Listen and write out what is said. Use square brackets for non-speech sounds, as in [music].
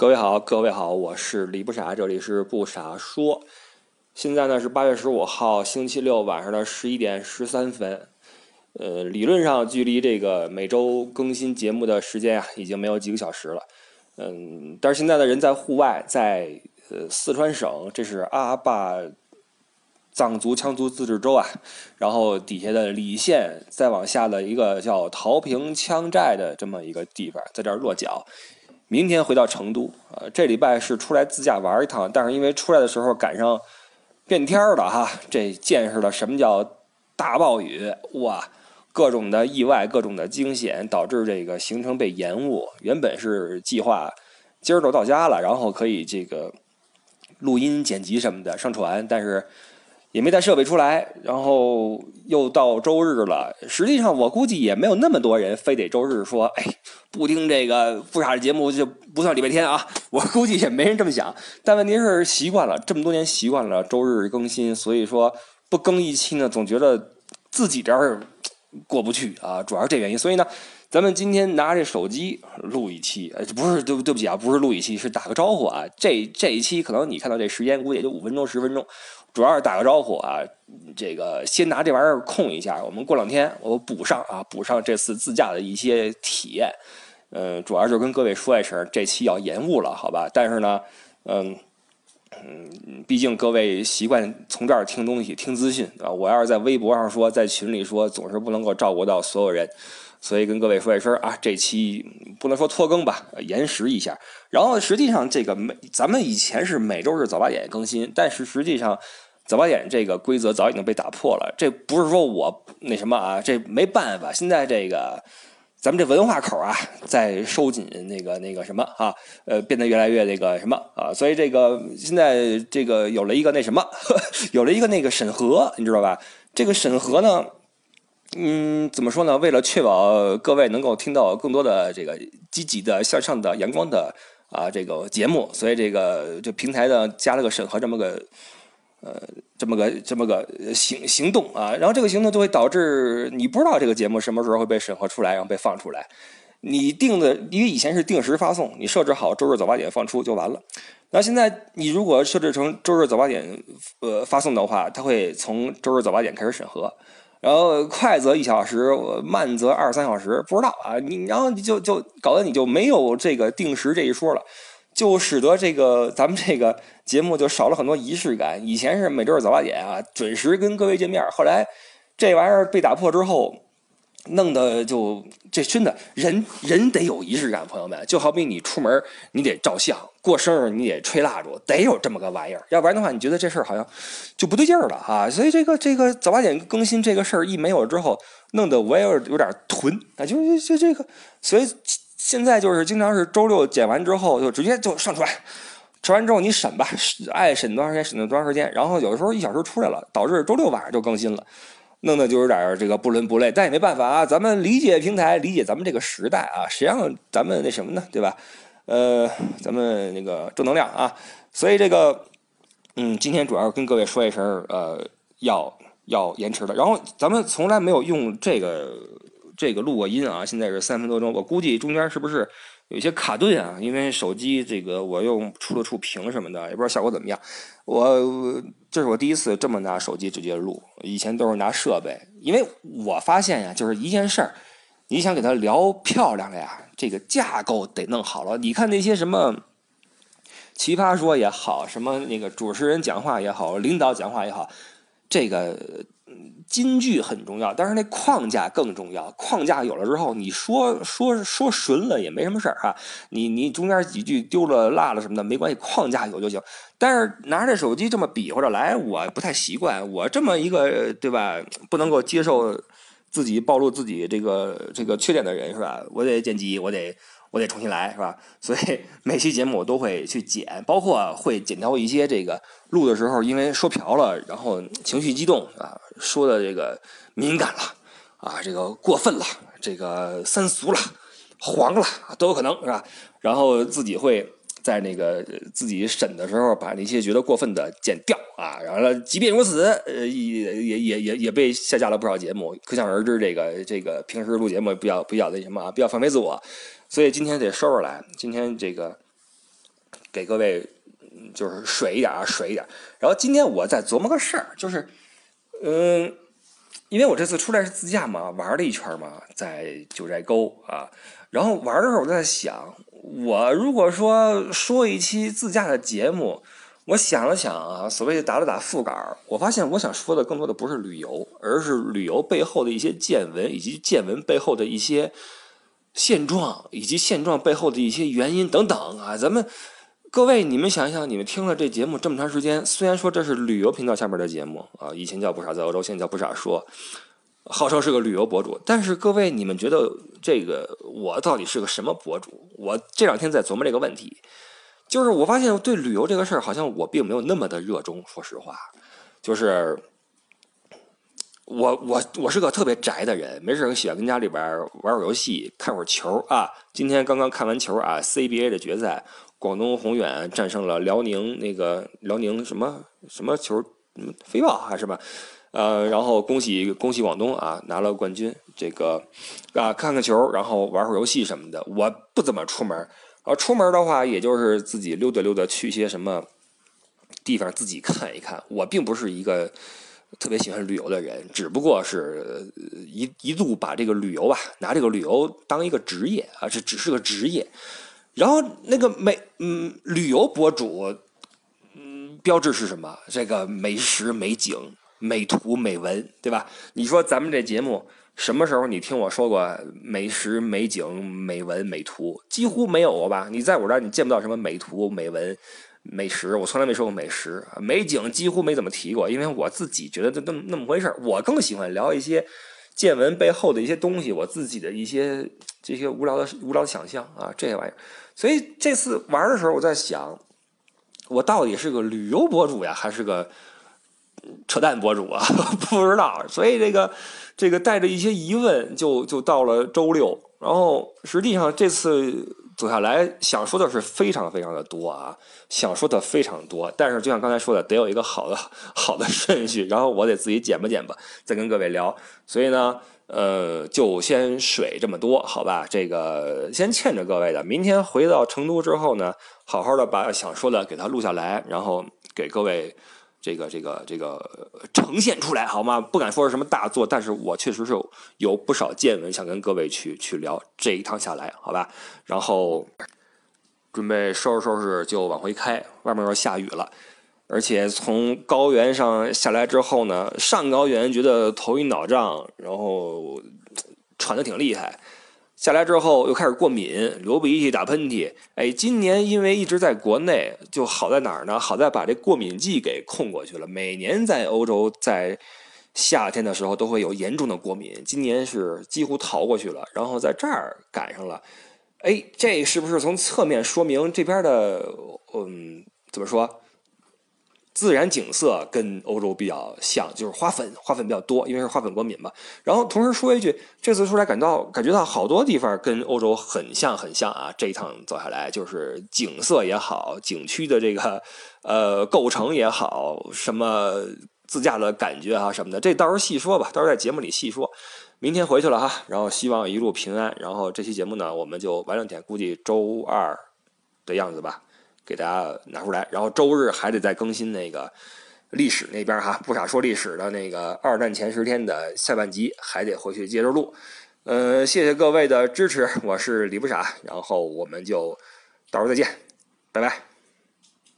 各位好，各位好，我是李不傻，这里是不傻说。现在呢是八月十五号星期六晚上的十一点十三分。呃，理论上距离这个每周更新节目的时间啊，已经没有几个小时了。嗯，但是现在的人在户外，在呃四川省，这是阿坝藏族羌族自治州啊，然后底下的理县，再往下的一个叫桃坪羌寨的这么一个地方，在这儿落脚。明天回到成都，呃，这礼拜是出来自驾玩一趟，但是因为出来的时候赶上变天了哈，这见识了什么叫大暴雨，哇，各种的意外，各种的惊险，导致这个行程被延误。原本是计划今儿就到家了，然后可以这个录音、剪辑什么的上传，但是。也没带设备出来，然后又到周日了。实际上，我估计也没有那么多人非得周日说：“哎，不听这个不傻的节目就不算礼拜天啊。[laughs] ”我估计也没人这么想。但问题是习惯了这么多年，习惯了周日更新，所以说不更一期呢，总觉得自己这儿过不去啊。主要是这原因。所以呢，咱们今天拿这手机录一期，呃，不是对对不起啊，不是录一期，是打个招呼啊。这这一期可能你看到这时间，估计也就五分钟十分钟。主要是打个招呼啊，这个先拿这玩意儿空一下，我们过两天我补上啊，补上这次自驾的一些体验。嗯，主要就跟各位说一声，这期要延误了，好吧？但是呢，嗯嗯，毕竟各位习惯从这儿听东西、听资讯啊。我要是在微博上说，在群里说，总是不能够照顾到所有人，所以跟各位说一声啊，这期不能说拖更吧，延时一下。然后实际上这个每咱们以前是每周日早八点更新，但是实际上。早八点这个规则早已经被打破了，这不是说我那什么啊，这没办法。现在这个咱们这文化口啊，在收紧那个那个什么啊，呃，变得越来越那个什么啊，所以这个现在这个有了一个那什么，[laughs] 有了一个那个审核，你知道吧？这个审核呢，嗯，怎么说呢？为了确保各位能够听到更多的这个积极的、向上的、阳光的啊这个节目，所以这个这平台呢加了个审核这么个。呃，这么个这么个行行动啊，然后这个行动就会导致你不知道这个节目什么时候会被审核出来，然后被放出来。你定的，因为以前是定时发送，你设置好周日早八点放出就完了。那现在你如果设置成周日早八点呃发送的话，它会从周日早八点开始审核，然后快则一小时，慢则二三小时，不知道啊。你然后你就就搞得你就没有这个定时这一说了。就使得这个咱们这个节目就少了很多仪式感。以前是每周日早八点啊，准时跟各位见面。后来这玩意儿被打破之后，弄得就这真的人人得有仪式感，朋友们。就好比你出门你得照相，过生日你得吹蜡烛，得有这么个玩意儿。要不然的话，你觉得这事儿好像就不对劲儿了啊。所以这个这个早八点更新这个事儿一没有之后，弄得我也有点囤啊，就就就这个，所以。现在就是经常是周六剪完之后就直接就上传，传完之后你审吧，爱审多长时间审多长时间，然后有的时候一小时出来了，导致周六晚上就更新了，弄得就有点这个不伦不类，但也没办法啊，咱们理解平台，理解咱们这个时代啊，谁让咱们那什么呢，对吧？呃，咱们那个正能量啊，所以这个，嗯，今天主要跟各位说一声，呃，要要延迟的，然后咱们从来没有用这个。这个录过音啊，现在是三分多钟，我估计中间是不是有些卡顿啊？因为手机这个我又触了触屏什么的，也不知道效果怎么样。我这是我第一次这么拿手机直接录，以前都是拿设备。因为我发现呀，就是一件事儿，你想给它聊漂亮了呀，这个架构得弄好了。你看那些什么奇葩说也好，什么那个主持人讲话也好，领导讲话也好，这个。金句很重要，但是那框架更重要。框架有了之后，你说说说顺了也没什么事儿哈。你你中间几句丢了落了什么的没关系，框架有就行。但是拿着手机这么比划着来，我不太习惯。我这么一个对吧，不能够接受自己暴露自己这个这个缺点的人是吧？我得剪辑，我得。我得重新来，是吧？所以 [laughs] 每期节目我都会去剪，包括会剪掉一些这个录的时候，因为说瓢了，然后情绪激动啊，说的这个敏感了啊，这个过分了，这个三俗了，黄了都有可能，是吧？然后自己会在那个自己审的时候，把那些觉得过分的剪掉啊。然后即便如此，呃，也也也也也被下架了不少节目，可想而知，这个这个平时录节目比较比较那什么啊，比较放飞自我。所以今天得收拾来。今天这个给各位就是水一点啊，水一点。然后今天我在琢磨个事儿，就是嗯，因为我这次出来是自驾嘛，玩了一圈嘛，在九寨沟啊，然后玩的时候我在想，我如果说说一期自驾的节目。我想了想啊，所谓打了打副稿，我发现我想说的更多的不是旅游，而是旅游背后的一些见闻，以及见闻背后的一些现状，以及现状背后的一些原因等等啊。咱们各位，你们想一想，你们听了这节目这么长时间，虽然说这是旅游频道下面的节目啊，以前叫不傻在欧洲，现在叫不傻说，号称是个旅游博主，但是各位，你们觉得这个我到底是个什么博主？我这两天在琢磨这个问题。就是我发现我对旅游这个事儿，好像我并没有那么的热衷。说实话，就是我我我是个特别宅的人，没事喜欢跟家里边玩会儿游戏，看会儿球啊。今天刚刚看完球啊，CBA 的决赛，广东宏远战胜了辽宁那个辽宁什么什么球，飞豹还是什么？呃，然后恭喜恭喜广东啊，拿了冠军。这个啊，看看球，然后玩会儿游戏什么的。我不怎么出门。啊，出门的话，也就是自己溜达溜达，去一些什么地方自己看一看。我并不是一个特别喜欢旅游的人，只不过是一一度把这个旅游吧，拿这个旅游当一个职业啊，这只是个职业。然后那个美嗯，旅游博主嗯，标志是什么？这个美食、美景、美图、美文，对吧？你说咱们这节目。什么时候你听我说过美食、美景、美文、美图？几乎没有吧？你在我这儿你见不到什么美图、美文、美食，我从来没说过美食、美景，几乎没怎么提过。因为我自己觉得就那么那么回事儿。我更喜欢聊一些见闻背后的一些东西，我自己的一些这些无聊的无聊的想象啊，这些玩意儿。所以这次玩的时候，我在想，我到底是个旅游博主呀，还是个扯淡博主啊？[laughs] 不知道。所以这个。这个带着一些疑问，就就到了周六，然后实际上这次走下来，想说的是非常非常的多啊，想说的非常多，但是就像刚才说的，得有一个好的 [laughs] 好的顺序，然后我得自己剪吧剪吧，再跟各位聊，所以呢，呃，就先水这么多，好吧，这个先欠着各位的，明天回到成都之后呢，好好的把想说的给它录下来，然后给各位。这个这个这个呈现出来好吗？不敢说是什么大作，但是我确实是有不少见闻想跟各位去去聊。这一趟下来，好吧，然后准备收拾收拾就往回开。外面要下雨了，而且从高原上下来之后呢，上高原觉得头晕脑胀，然后喘的挺厉害。下来之后又开始过敏，流鼻涕、打喷嚏。哎，今年因为一直在国内，就好在哪儿呢？好在把这过敏季给控过去了。每年在欧洲，在夏天的时候都会有严重的过敏，今年是几乎逃过去了。然后在这儿赶上了，哎，这是不是从侧面说明这边的，嗯，怎么说？自然景色跟欧洲比较像，就是花粉，花粉比较多，因为是花粉过敏嘛。然后同时说一句，这次出来感到感觉到好多地方跟欧洲很像很像啊。这一趟走下来，就是景色也好，景区的这个呃构成也好，什么自驾的感觉啊什么的，这到时候细说吧，到时候在节目里细说。明天回去了哈，然后希望一路平安。然后这期节目呢，我们就完整点，估计周二的样子吧。给大家拿出来，然后周日还得再更新那个历史那边哈，[laughs] 不傻说历史的那个二战前十天的下半集，还得回去接着录。呃，谢谢各位的支持，我是李不傻，然后我们就到时候再见，拜拜。